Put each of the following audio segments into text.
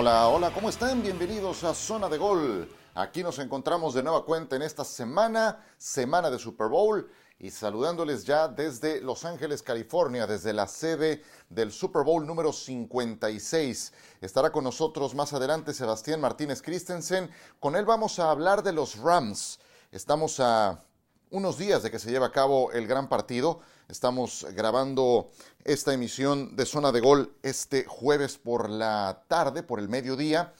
Hola, hola, ¿cómo están? Bienvenidos a Zona de Gol. Aquí nos encontramos de nueva cuenta en esta semana, semana de Super Bowl, y saludándoles ya desde Los Ángeles, California, desde la sede del Super Bowl número 56. Estará con nosotros más adelante Sebastián Martínez Christensen. Con él vamos a hablar de los Rams. Estamos a unos días de que se lleve a cabo el gran partido. Estamos grabando esta emisión de Zona de Gol este jueves por la tarde, por el mediodía.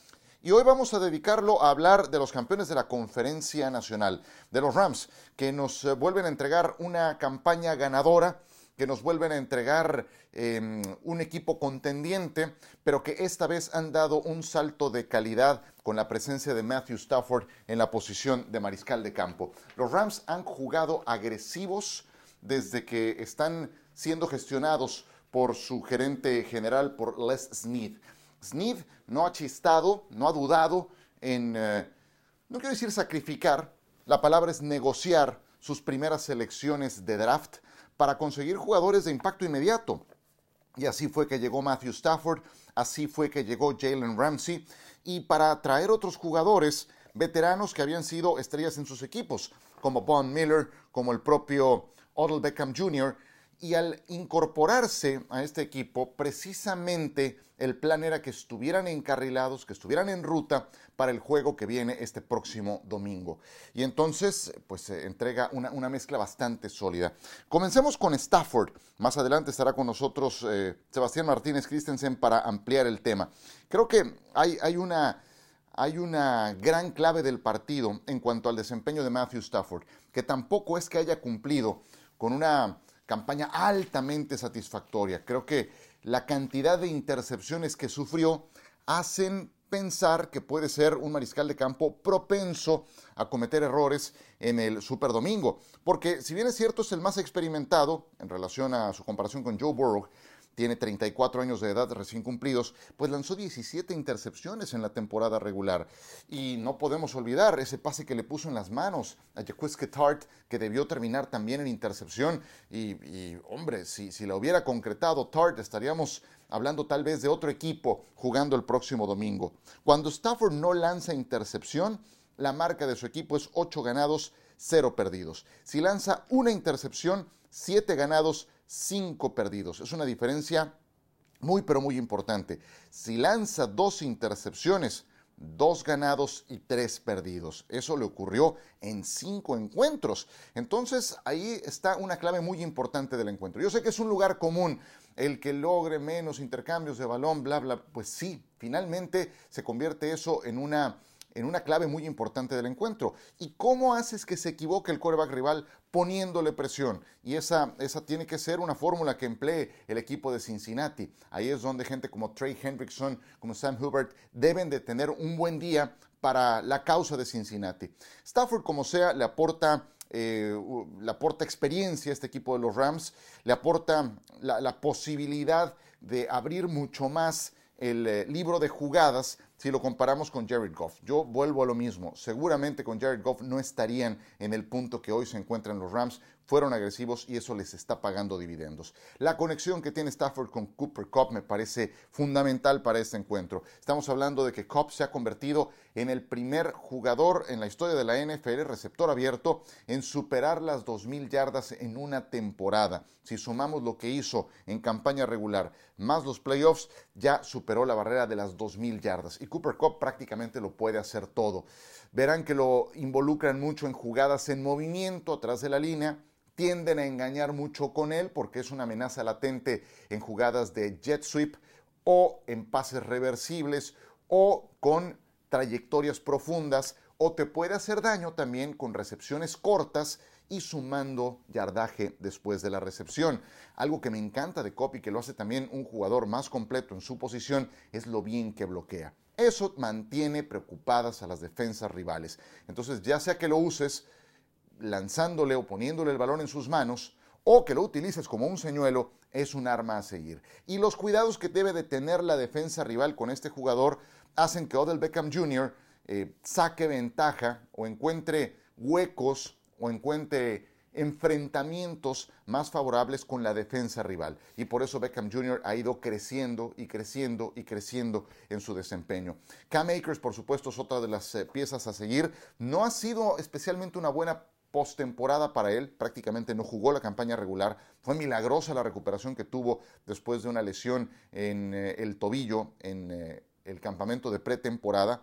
Y hoy vamos a dedicarlo a hablar de los campeones de la Conferencia Nacional, de los Rams, que nos eh, vuelven a entregar una campaña ganadora, que nos vuelven a entregar eh, un equipo contendiente, pero que esta vez han dado un salto de calidad con la presencia de Matthew Stafford en la posición de mariscal de campo. Los Rams han jugado agresivos desde que están siendo gestionados por su gerente general, por Les Snead. Snead no ha chistado, no ha dudado en, eh, no quiero decir sacrificar, la palabra es negociar sus primeras selecciones de draft para conseguir jugadores de impacto inmediato. Y así fue que llegó Matthew Stafford, así fue que llegó Jalen Ramsey, y para traer otros jugadores veteranos que habían sido estrellas en sus equipos, como Von Miller, como el propio Odell Beckham Jr., y al incorporarse a este equipo, precisamente el plan era que estuvieran encarrilados, que estuvieran en ruta para el juego que viene este próximo domingo. Y entonces, pues se entrega una, una, mezcla bastante sólida. Comencemos con Stafford. Más adelante estará con nosotros eh, Sebastián Martínez Christensen para ampliar el tema. Creo que hay, hay una hay una gran clave del partido en cuanto al desempeño de Matthew Stafford, que tampoco es que haya cumplido con una campaña altamente satisfactoria. Creo que la cantidad de intercepciones que sufrió hacen pensar que puede ser un mariscal de campo propenso a cometer errores en el Super Domingo. Porque si bien es cierto es el más experimentado en relación a su comparación con Joe Burrow, tiene 34 años de edad recién cumplidos, pues lanzó 17 intercepciones en la temporada regular. Y no podemos olvidar ese pase que le puso en las manos a Jaquiski Tart, que debió terminar también en intercepción. Y, hombre, si, si la hubiera concretado Tart, estaríamos hablando tal vez de otro equipo jugando el próximo domingo. Cuando Stafford no lanza intercepción, la marca de su equipo es 8 ganados, 0 perdidos. Si lanza una intercepción, 7 ganados, cinco perdidos. Es una diferencia muy, pero muy importante. Si lanza dos intercepciones, dos ganados y tres perdidos. Eso le ocurrió en cinco encuentros. Entonces ahí está una clave muy importante del encuentro. Yo sé que es un lugar común el que logre menos intercambios de balón, bla, bla. Pues sí, finalmente se convierte eso en una en una clave muy importante del encuentro. ¿Y cómo haces que se equivoque el quarterback rival poniéndole presión? Y esa, esa tiene que ser una fórmula que emplee el equipo de Cincinnati. Ahí es donde gente como Trey Hendrickson, como Sam Hubert, deben de tener un buen día para la causa de Cincinnati. Stafford, como sea, le aporta... Eh, le aporta experiencia a este equipo de los Rams, le aporta la, posibilidad de abrir mucho más el eh, libro de jugadas si lo comparamos con Jared Goff. Yo vuelvo a lo mismo. Seguramente con Jared Goff no estarían en el punto que hoy se encuentran los Rams. Fueron agresivos y eso les está pagando dividendos. La conexión que tiene Stafford con Cooper Cup me parece fundamental para este encuentro. Estamos hablando de que Cup se ha convertido en el primer jugador en la historia de la NFL, receptor abierto, en superar las 2.000 yardas en una temporada. Si sumamos lo que hizo en campaña regular más los playoffs, ya superó la barrera de las 2.000 yardas. Y Cooper Cup prácticamente lo puede hacer todo. Verán que lo involucran mucho en jugadas en movimiento atrás de la línea. Tienden a engañar mucho con él porque es una amenaza latente en jugadas de jet sweep o en pases reversibles o con trayectorias profundas o te puede hacer daño también con recepciones cortas y sumando yardaje después de la recepción. Algo que me encanta de Copy, que lo hace también un jugador más completo en su posición, es lo bien que bloquea. Eso mantiene preocupadas a las defensas rivales. Entonces, ya sea que lo uses lanzándole o poniéndole el balón en sus manos, o que lo utilices como un señuelo, es un arma a seguir. Y los cuidados que debe de tener la defensa rival con este jugador hacen que Odell Beckham Jr. Eh, saque ventaja o encuentre huecos o encuentre enfrentamientos más favorables con la defensa rival. Y por eso Beckham Jr. ha ido creciendo y creciendo y creciendo en su desempeño. Cam Akers, por supuesto, es otra de las eh, piezas a seguir. No ha sido especialmente una buena postemporada para él, prácticamente no jugó la campaña regular. Fue milagrosa la recuperación que tuvo después de una lesión en eh, el tobillo en el campamento de pretemporada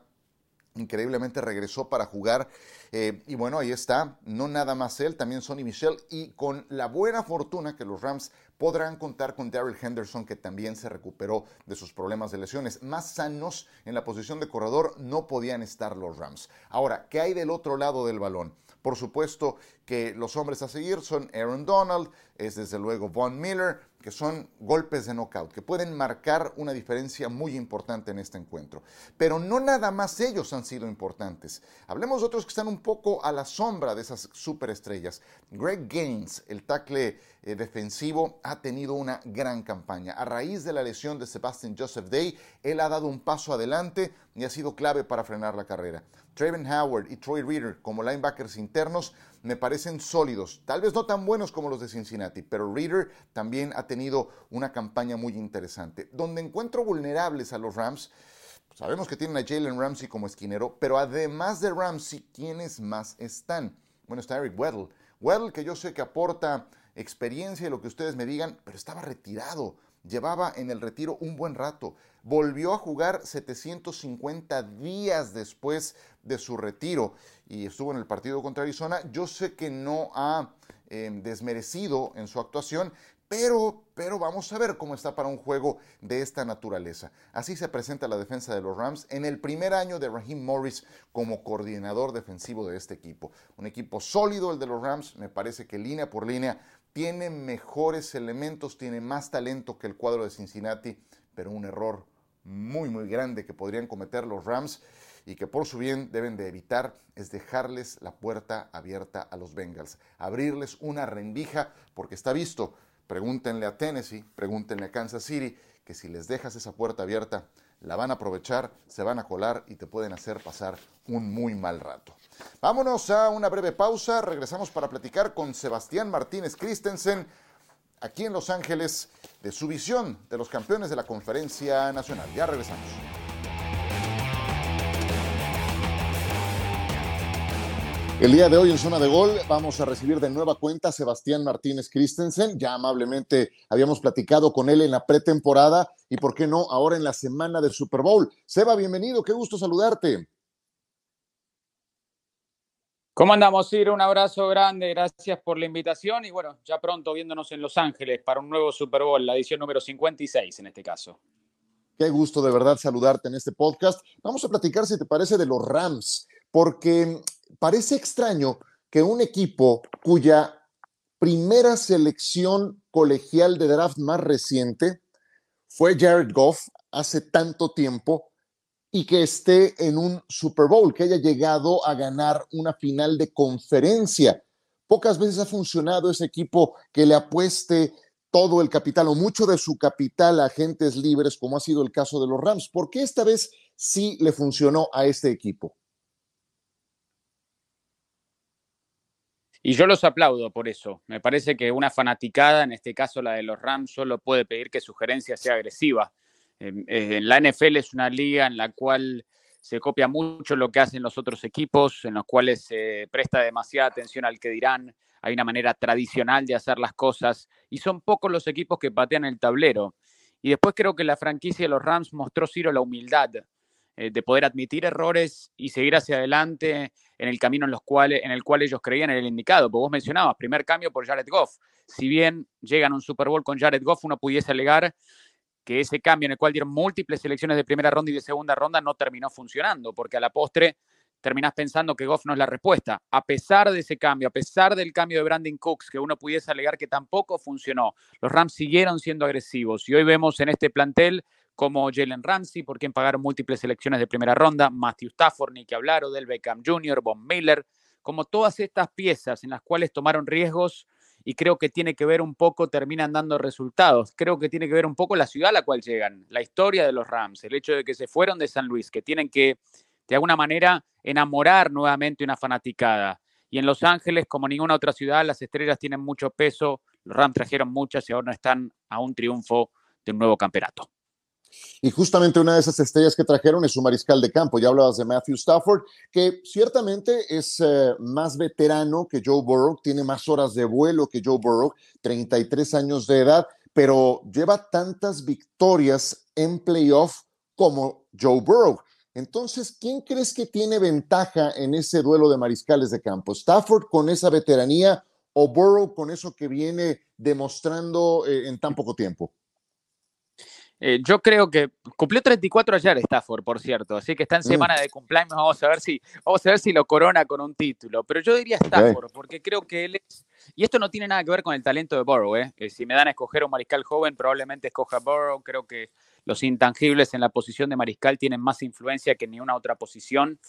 increíblemente regresó para jugar. Eh, y bueno, ahí está, no nada más él, también Sonny Michel. Y con la buena fortuna que los Rams podrán contar con Daryl Henderson, que también se recuperó de sus problemas de lesiones. Más sanos en la posición de corredor no podían estar los Rams. Ahora, ¿qué hay del otro lado del balón? Por supuesto que los hombres a seguir son Aaron Donald, es desde luego Von Miller, que son golpes de knockout, que pueden marcar una diferencia muy importante en este encuentro. Pero no nada más ellos han sido importantes. Hablemos de otros que están un poco a la sombra de esas superestrellas. Greg Gaines, el tackle eh, defensivo, ha tenido una gran campaña. A raíz de la lesión de Sebastian Joseph Day, él ha dado un paso adelante y ha sido clave para frenar la carrera. Traven Howard y Troy Reader como linebackers internos me parecen sólidos, tal vez no tan buenos como los de Cincinnati, pero Reader también ha tenido una campaña muy interesante. Donde encuentro vulnerables a los Rams, sabemos que tienen a Jalen Ramsey como esquinero, pero además de Ramsey, ¿quiénes más están? Bueno, está Eric Weddle. Weddle que yo sé que aporta experiencia y lo que ustedes me digan, pero estaba retirado. Llevaba en el retiro un buen rato. Volvió a jugar 750 días después de su retiro y estuvo en el partido contra Arizona. Yo sé que no ha em, desmerecido en su actuación, pero, pero vamos a ver cómo está para un juego de esta naturaleza. Así se presenta la defensa de los Rams en el primer año de Raheem Morris como coordinador defensivo de este equipo. Un equipo sólido el de los Rams, me parece que línea por línea tiene mejores elementos, tiene más talento que el cuadro de Cincinnati, pero un error muy, muy grande que podrían cometer los Rams y que por su bien deben de evitar es dejarles la puerta abierta a los Bengals, abrirles una rendija, porque está visto, pregúntenle a Tennessee, pregúntenle a Kansas City, que si les dejas esa puerta abierta, la van a aprovechar, se van a colar y te pueden hacer pasar un muy mal rato. Vámonos a una breve pausa, regresamos para platicar con Sebastián Martínez Christensen aquí en Los Ángeles de su visión de los campeones de la conferencia nacional. Ya regresamos. El día de hoy en Zona de Gol vamos a recibir de nueva cuenta a Sebastián Martínez Christensen. Ya amablemente habíamos platicado con él en la pretemporada y, ¿por qué no?, ahora en la semana del Super Bowl. Seba, bienvenido, qué gusto saludarte. ¿Cómo andamos, Ciro? Un abrazo grande, gracias por la invitación y bueno, ya pronto viéndonos en Los Ángeles para un nuevo Super Bowl, la edición número 56 en este caso. Qué gusto de verdad saludarte en este podcast. Vamos a platicar, si te parece, de los Rams, porque parece extraño que un equipo cuya primera selección colegial de draft más reciente fue Jared Goff hace tanto tiempo y que esté en un Super Bowl, que haya llegado a ganar una final de conferencia. Pocas veces ha funcionado ese equipo que le apueste todo el capital o mucho de su capital a agentes libres, como ha sido el caso de los Rams. ¿Por qué esta vez sí le funcionó a este equipo? Y yo los aplaudo por eso. Me parece que una fanaticada, en este caso la de los Rams, solo puede pedir que su gerencia sea agresiva. En la NFL es una liga en la cual se copia mucho lo que hacen los otros equipos, en los cuales se presta demasiada atención al que dirán. Hay una manera tradicional de hacer las cosas y son pocos los equipos que patean el tablero. Y después creo que la franquicia de los Rams mostró Ciro la humildad eh, de poder admitir errores y seguir hacia adelante en el camino en, los cuales, en el cual ellos creían en el indicado. Porque vos mencionabas, primer cambio por Jared Goff. Si bien llegan a un Super Bowl con Jared Goff, uno pudiese alegar que ese cambio en el cual dieron múltiples selecciones de primera ronda y de segunda ronda no terminó funcionando, porque a la postre terminás pensando que Goff no es la respuesta. A pesar de ese cambio, a pesar del cambio de Brandon Cooks, que uno pudiese alegar que tampoco funcionó, los Rams siguieron siendo agresivos y hoy vemos en este plantel como Jalen Ramsey, por quien pagaron múltiples selecciones de primera ronda, Matthew Stafford, ni que hablar, del Beckham Jr., Von Miller, como todas estas piezas en las cuales tomaron riesgos y creo que tiene que ver un poco, terminan dando resultados. Creo que tiene que ver un poco la ciudad a la cual llegan, la historia de los Rams, el hecho de que se fueron de San Luis, que tienen que, de alguna manera, enamorar nuevamente una fanaticada. Y en Los Ángeles, como ninguna otra ciudad, las estrellas tienen mucho peso. Los Rams trajeron muchas y ahora están a un triunfo de un nuevo campeonato. Y justamente una de esas estrellas que trajeron es su mariscal de campo. Ya hablabas de Matthew Stafford, que ciertamente es eh, más veterano que Joe Burrow, tiene más horas de vuelo que Joe Burrow, 33 años de edad, pero lleva tantas victorias en playoff como Joe Burrow. Entonces, ¿quién crees que tiene ventaja en ese duelo de mariscales de campo? ¿Stafford con esa veteranía o Burrow con eso que viene demostrando eh, en tan poco tiempo? Eh, yo creo que cumplió 34 ayer Stafford, por cierto, así que está en mm. semana de cumpleaños, vamos a ver si vamos a ver si lo corona con un título, pero yo diría Stafford porque creo que él es y esto no tiene nada que ver con el talento de Burrow, ¿eh? si me dan a escoger un mariscal joven, probablemente escoja Burrow, creo que los intangibles en la posición de mariscal tienen más influencia que en ninguna otra posición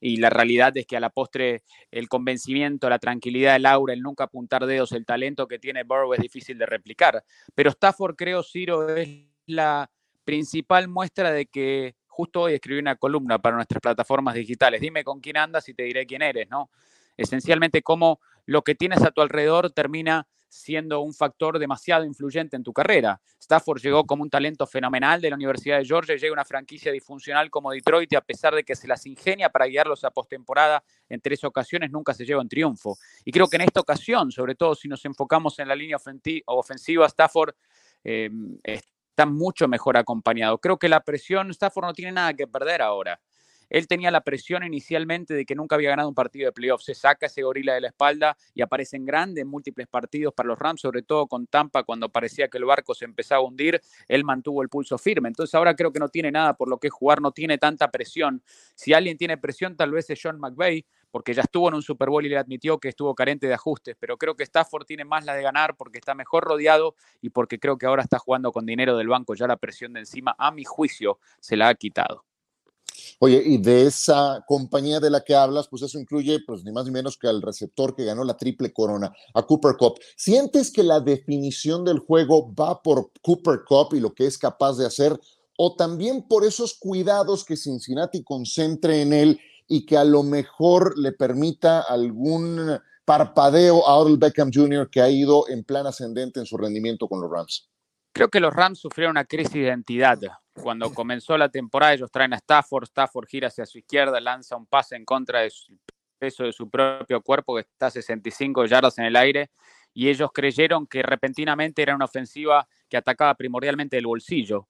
y la realidad es que a la postre el convencimiento, la tranquilidad, el aura, el nunca apuntar dedos, el talento que tiene Burrow es difícil de replicar. Pero Stafford, creo, Ciro, es la principal muestra de que justo hoy escribí una columna para nuestras plataformas digitales. Dime con quién andas y te diré quién eres, ¿no? Esencialmente cómo lo que tienes a tu alrededor termina siendo un factor demasiado influyente en tu carrera. Stafford llegó como un talento fenomenal de la Universidad de Georgia y llega una franquicia disfuncional como Detroit y a pesar de que se las ingenia para guiarlos a postemporada en tres ocasiones, nunca se lleva en triunfo. Y creo que en esta ocasión, sobre todo si nos enfocamos en la línea ofensiva, Stafford eh, está mucho mejor acompañado. Creo que la presión, Stafford no tiene nada que perder ahora. Él tenía la presión inicialmente de que nunca había ganado un partido de playoff. Se saca ese gorila de la espalda y aparece en grande en múltiples partidos para los Rams, sobre todo con Tampa cuando parecía que el barco se empezaba a hundir. Él mantuvo el pulso firme. Entonces ahora creo que no tiene nada por lo que jugar, no tiene tanta presión. Si alguien tiene presión, tal vez es John McVay, porque ya estuvo en un Super Bowl y le admitió que estuvo carente de ajustes, pero creo que Stafford tiene más la de ganar porque está mejor rodeado y porque creo que ahora está jugando con dinero del banco, ya la presión de encima, a mi juicio, se la ha quitado. Oye, y de esa compañía de la que hablas, pues eso incluye, pues ni más ni menos que al receptor que ganó la triple corona, a Cooper Cup. ¿Sientes que la definición del juego va por Cooper Cup y lo que es capaz de hacer, o también por esos cuidados que Cincinnati concentre en él y que a lo mejor le permita algún parpadeo a Odell Beckham Jr. que ha ido en plan ascendente en su rendimiento con los Rams? Creo que los Rams sufrieron una crisis de identidad. Cuando comenzó la temporada, ellos traen a Stafford, Stafford gira hacia su izquierda, lanza un pase en contra del peso de su propio cuerpo, que está a 65 yardas en el aire, y ellos creyeron que repentinamente era una ofensiva que atacaba primordialmente el bolsillo.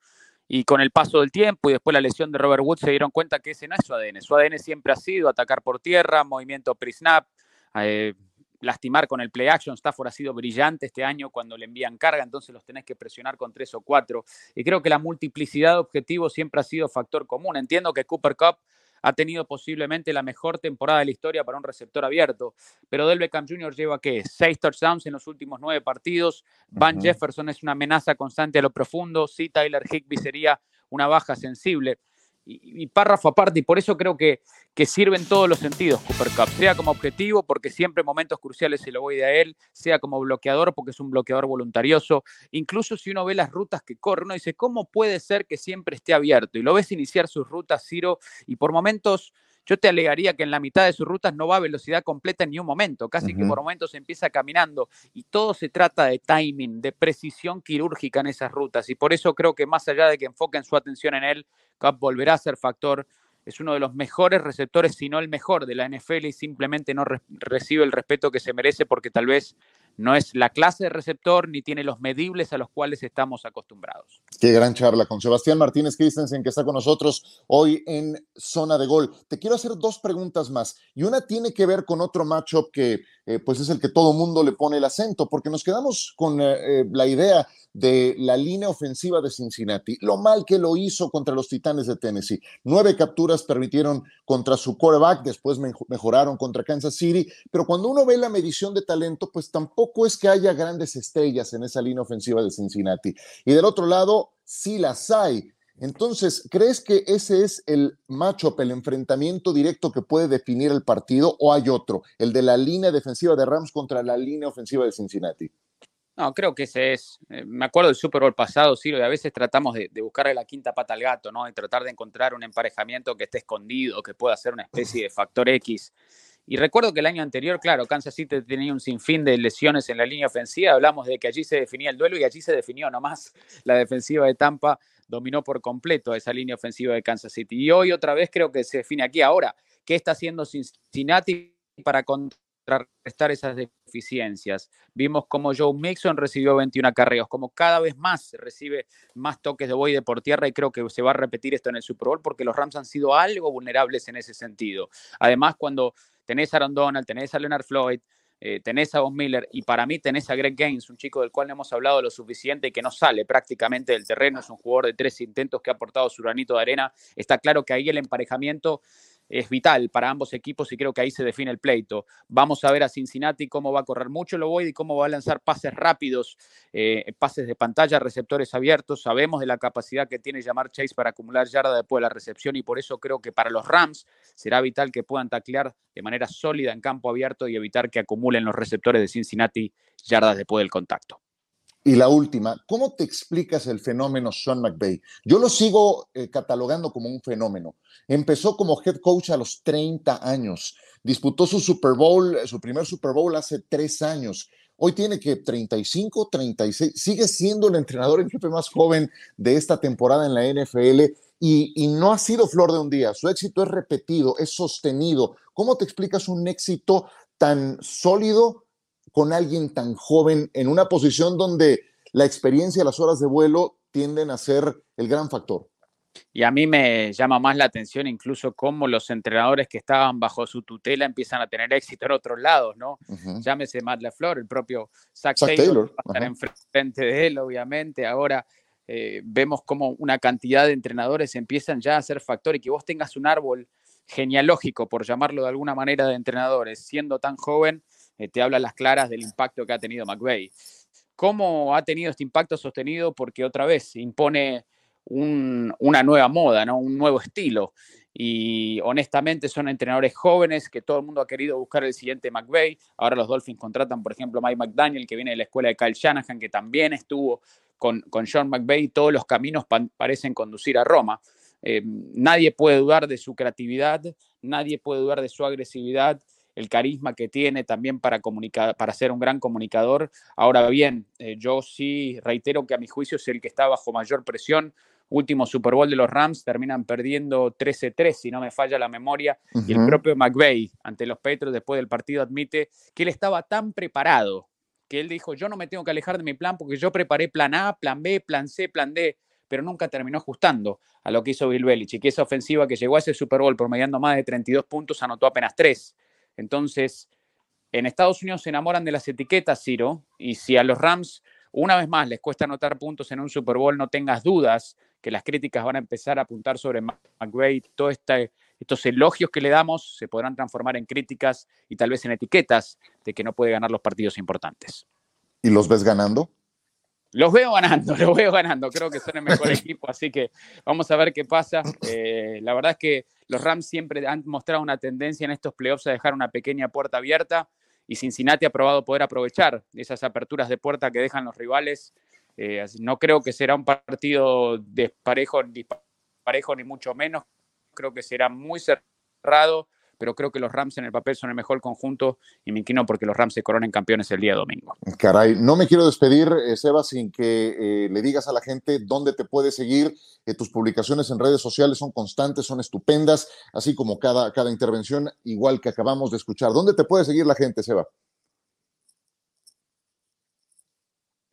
Y con el paso del tiempo y después la lesión de Robert Woods se dieron cuenta que ese no es su ADN. Su ADN siempre ha sido atacar por tierra, movimiento pre-snap, eh, lastimar con el play action. Stafford ha sido brillante este año cuando le envían carga, entonces los tenés que presionar con tres o cuatro. Y creo que la multiplicidad de objetivos siempre ha sido factor común. Entiendo que Cooper Cup ha tenido posiblemente la mejor temporada de la historia para un receptor abierto. Pero Del Beckham Jr. lleva, ¿qué? Seis touchdowns en los últimos nueve partidos. Van Jefferson es una amenaza constante a lo profundo. Sí, Tyler Higby sería una baja sensible y, párrafo aparte, y por eso creo que, que sirve en todos los sentidos Cooper Cup, sea como objetivo, porque siempre en momentos cruciales se lo voy a él, sea como bloqueador, porque es un bloqueador voluntarioso, incluso si uno ve las rutas que corre, uno dice, ¿cómo puede ser que siempre esté abierto? Y lo ves iniciar sus rutas, Ciro, y por momentos yo te alegaría que en la mitad de sus rutas no va a velocidad completa en ni un momento, casi que por momentos empieza caminando y todo se trata de timing, de precisión quirúrgica en esas rutas y por eso creo que más allá de que enfoquen su atención en él, Cup volverá a ser factor es uno de los mejores receptores, si no el mejor de la NFL y simplemente no recibe el respeto que se merece porque tal vez no es la clase de receptor ni tiene los medibles a los cuales estamos acostumbrados. Qué gran charla con Sebastián Martínez Christensen que está con nosotros hoy en Zona de Gol. Te quiero hacer dos preguntas más y una tiene que ver con otro matchup que eh, pues es el que todo mundo le pone el acento porque nos quedamos con eh, eh, la idea de la línea ofensiva de Cincinnati, lo mal que lo hizo contra los Titanes de Tennessee. Nueve capturas permitieron contra su quarterback, después mejoraron contra Kansas City, pero cuando uno ve la medición de talento, pues tampoco es que haya grandes estrellas en esa línea ofensiva de Cincinnati. Y del otro lado, sí las hay. Entonces, ¿crees que ese es el matchup, el enfrentamiento directo que puede definir el partido o hay otro, el de la línea defensiva de Rams contra la línea ofensiva de Cincinnati? No, creo que ese es. Eh, me acuerdo del Super Bowl pasado, sí, y a veces tratamos de, buscarle la quinta pata al gato, ¿no? Y tratar de encontrar un emparejamiento que esté escondido, que pueda ser una especie de factor X. Y recuerdo que el año anterior, claro, Kansas City tenía un sinfín de lesiones en la línea ofensiva. Hablamos de que allí se definía el duelo y allí se definió nomás. La defensiva de Tampa dominó por completo esa línea ofensiva de Kansas City. Y hoy otra vez creo que se define aquí. Ahora, ¿qué está haciendo Cincinnati para contrarrestar esas deficiencias? Vimos cómo Joe Mixon recibió 21 acarreos, como cada vez más recibe más toques de boide por tierra y creo que se va a repetir esto en el Super Bowl porque los Rams han sido algo vulnerables en ese sentido. Además, cuando tenés a Aaron Donald, tenés a Leonard Floyd, eh, tenés a Von Miller y para mí tenés a Greg Gaines, un chico del cual no hemos hablado lo suficiente y que no sale prácticamente del terreno, es un jugador de tres intentos que ha aportado su granito de arena. Está claro que ahí el emparejamiento es vital para ambos equipos y creo que ahí se define el pleito. Vamos a ver a Cincinnati cómo va a correr mucho el Ovoid y cómo va a lanzar pases rápidos, eh, pases de pantalla, receptores abiertos. Sabemos de la capacidad que tiene llamar Chase para acumular yarda después de la recepción y por eso creo que para los Rams será vital que puedan taclear de manera sólida en campo abierto y evitar que acumulen los receptores de Cincinnati yardas después del contacto. Y la última, ¿cómo te explicas el fenómeno Sean McVay? Yo lo sigo eh, catalogando como un fenómeno. Empezó como head coach a los 30 años, disputó su Super Bowl, su primer Super Bowl hace tres años. Hoy tiene que 35, 36, sigue siendo el entrenador en jefe más joven de esta temporada en la NFL y no ha sido flor de un día. Su éxito es repetido, es sostenido. ¿Cómo te explicas un éxito tan sólido? Con alguien tan joven en una posición donde la experiencia y las horas de vuelo tienden a ser el gran factor. Y a mí me llama más la atención incluso cómo los entrenadores que estaban bajo su tutela empiezan a tener éxito en otros lados, ¿no? Llámese Matt LaFleur, el propio Zach, Taylor, va a estar enfrente de él, obviamente. Ahora eh, vemos cómo una cantidad de entrenadores empiezan ya a ser factor y que vos tengas un árbol genealógico, por llamarlo de alguna manera, de entrenadores, siendo tan joven, eh, te habla las claras del impacto que ha tenido McVeigh. ¿Cómo ha tenido este impacto sostenido? Porque otra vez impone una nueva moda, ¿no? un nuevo estilo. Y honestamente son entrenadores jóvenes que todo el mundo ha querido buscar el siguiente McVeigh. Ahora los Dolphins contratan, por ejemplo, a Mike McDaniel, que viene de la escuela de Kyle Shanahan, que también estuvo con, con John McVeigh. Todos los caminos parecen conducir a Roma. Eh, nadie puede dudar de su creatividad, nadie puede dudar de su agresividad el carisma que tiene también para, comunicar, para ser un gran comunicador. Ahora bien, eh, yo sí reitero que a mi juicio es el que está bajo mayor presión. Último Super Bowl de los Rams terminan perdiendo 13-3, si no me falla la memoria. Y el propio McVeigh ante los Petros después del partido admite que él estaba tan preparado que él dijo, yo no me tengo que alejar de mi plan porque yo preparé plan A, plan B, plan C, plan D, pero nunca terminó ajustando a lo que hizo Bill Belichick. Y esa ofensiva que llegó a ese Super Bowl promediando más de 32 puntos anotó apenas 3. Entonces, en Estados Unidos se enamoran de las etiquetas, Ciro, y si a los Rams una vez más les cuesta anotar puntos en un Super Bowl, no tengas dudas que las críticas van a empezar a apuntar sobre McVay. Todos este, estos elogios que le damos se podrán transformar en críticas y tal vez en etiquetas de que no puede ganar los partidos importantes. ¿Y los ves ganando? Los veo ganando, los veo ganando. Creo que son el mejor equipo, así que vamos a ver qué pasa. Eh, la verdad es que los Rams siempre han mostrado una tendencia en estos playoffs a dejar una pequeña puerta abierta y Cincinnati ha probado poder aprovechar esas aperturas de puerta que dejan los rivales. Eh, no creo que será un partido desparejo, parejo ni mucho menos. Creo que será muy cerrado pero creo que los Rams en el papel son el mejor conjunto y me inclino porque los Rams se coronen campeones el día domingo. Caray, no me quiero despedir, eh, Seba, sin que eh, le digas a la gente dónde te puede seguir. Eh, tus publicaciones en redes sociales son constantes, son estupendas, así como cada, cada intervención, igual que acabamos de escuchar. ¿Dónde te puede seguir la gente, Seba?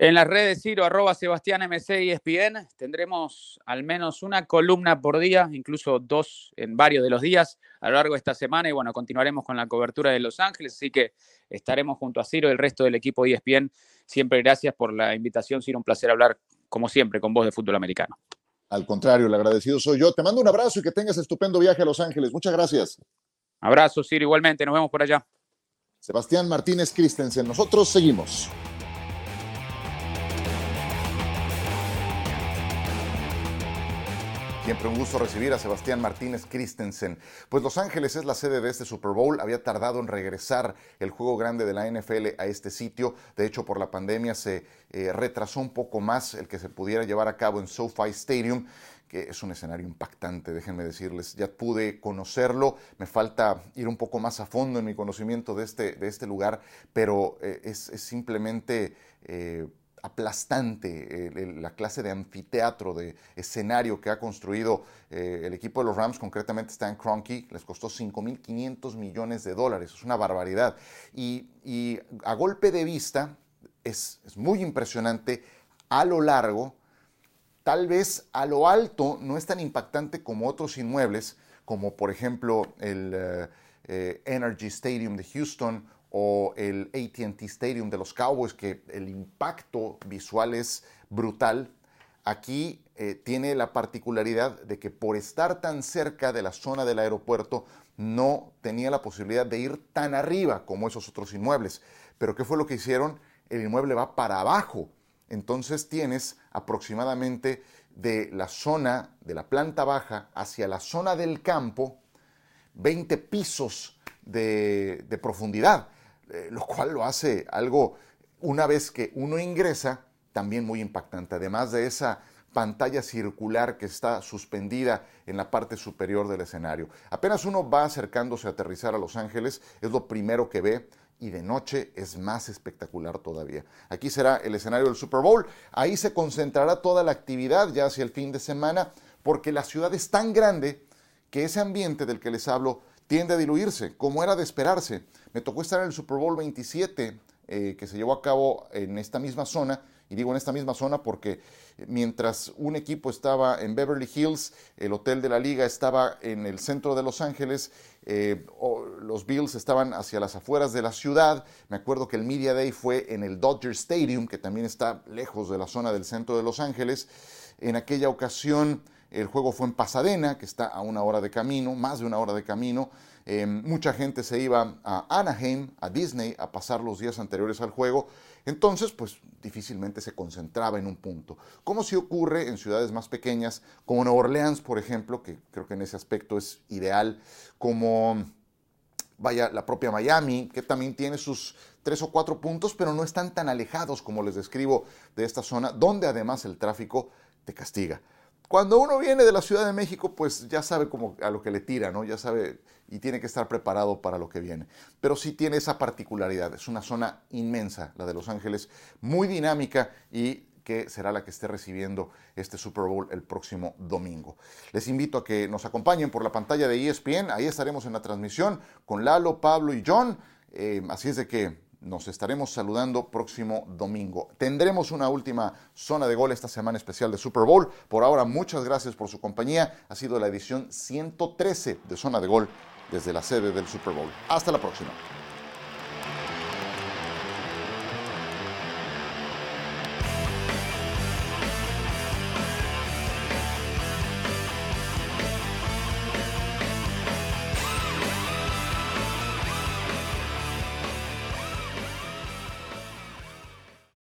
En las redes Ciro, arroba Sebastián MC y ESPN, tendremos al menos una columna por día, incluso dos en varios de los días a lo largo de esta semana. Y bueno, continuaremos con la cobertura de Los Ángeles, así que estaremos junto a Ciro y el resto del equipo de ESPN. Siempre gracias por la invitación, Ciro. Un placer hablar, como siempre, con vos de fútbol americano. Al contrario, el agradecido soy yo. Te mando un abrazo y que tengas estupendo viaje a Los Ángeles. Muchas gracias. Abrazo, Ciro, igualmente. Nos vemos por allá. Sebastián Martínez Christensen. Nosotros seguimos. Siempre un gusto recibir a Sebastián Martínez Christensen. Pues Los Ángeles es la sede de este Super Bowl. Había tardado en regresar el juego grande de la NFL a este sitio. De hecho, por la pandemia se eh, retrasó un poco más el que se pudiera llevar a cabo en SoFi Stadium que es un escenario impactante, déjenme decirles. Ya pude conocerlo, me falta ir un poco más a fondo en mi conocimiento de este, de este lugar, pero eh, es, simplemente eh, aplastante la clase de anfiteatro, de escenario que ha construido eh, el equipo de los Rams, concretamente Stan Kroenke, les costó 5.500 millones de dólares, es una barbaridad. Y, a golpe de vista es, muy impresionante a lo largo, tal vez a lo alto no es tan impactante como otros inmuebles, como por ejemplo el eh, eh, Energy Stadium de Houston o el ATT Stadium de los Cowboys, que el impacto visual es brutal. Aquí eh, tiene la particularidad de que por estar tan cerca de la zona del aeropuerto no tenía la posibilidad de ir tan arriba como esos otros inmuebles. Pero ¿qué fue lo que hicieron? El inmueble va para abajo entonces tienes aproximadamente de la zona de la planta baja hacia la zona del campo 20 pisos de, profundidad, eh, lo cual lo hace algo, una vez que uno ingresa, también muy impactante. Además de esa pantalla circular que está suspendida en la parte superior del escenario. Apenas uno va acercándose a aterrizar a Los Ángeles, es lo primero que ve y de noche es más espectacular todavía. Aquí será el escenario del Super Bowl, ahí se concentrará toda la actividad ya hacia el fin de semana, porque la ciudad es tan grande que ese ambiente del que les hablo tiende a diluirse, como era de esperarse. Me tocó estar en el Super Bowl 27, eh, que se llevó a cabo en esta misma zona, y digo en esta misma zona porque mientras un equipo estaba en Beverly Hills, el hotel de la liga estaba en el centro de Los Ángeles, eh, los Bills estaban hacia las afueras de la ciudad. Me acuerdo que el Media Day fue en el Dodger Stadium, que también está lejos de la zona del centro de Los Ángeles. En aquella ocasión el juego fue en Pasadena, que está a una hora de camino, más de una hora de camino. Eh, mucha gente se iba a Anaheim, a Disney, a pasar los días anteriores al juego. Entonces, pues difícilmente se concentraba en un punto. Como si ocurre en ciudades más pequeñas, como Nueva Orleans, por ejemplo, que creo que en ese aspecto es ideal, como vaya la propia Miami, que también tiene sus tres o cuatro puntos, pero no están tan alejados como les describo de esta zona, donde además el tráfico te castiga. Cuando uno viene de la Ciudad de México, pues ya sabe como a lo que le tira, ¿no? Ya sabe y tiene que estar preparado para lo que viene. Pero sí tiene esa particularidad, es una zona inmensa, la de Los Ángeles, muy dinámica y que será la que esté recibiendo este Super Bowl el próximo domingo. Les invito a que nos acompañen por la pantalla de ESPN, ahí estaremos en la transmisión con Lalo, Pablo y John, eh, así es de que nos estaremos saludando próximo domingo. Tendremos una última zona de gol esta semana especial de Super Bowl. Por ahora, muchas gracias por su compañía. Ha sido la edición 113 de Zona de Gol desde la sede del Super Bowl. Hasta la próxima.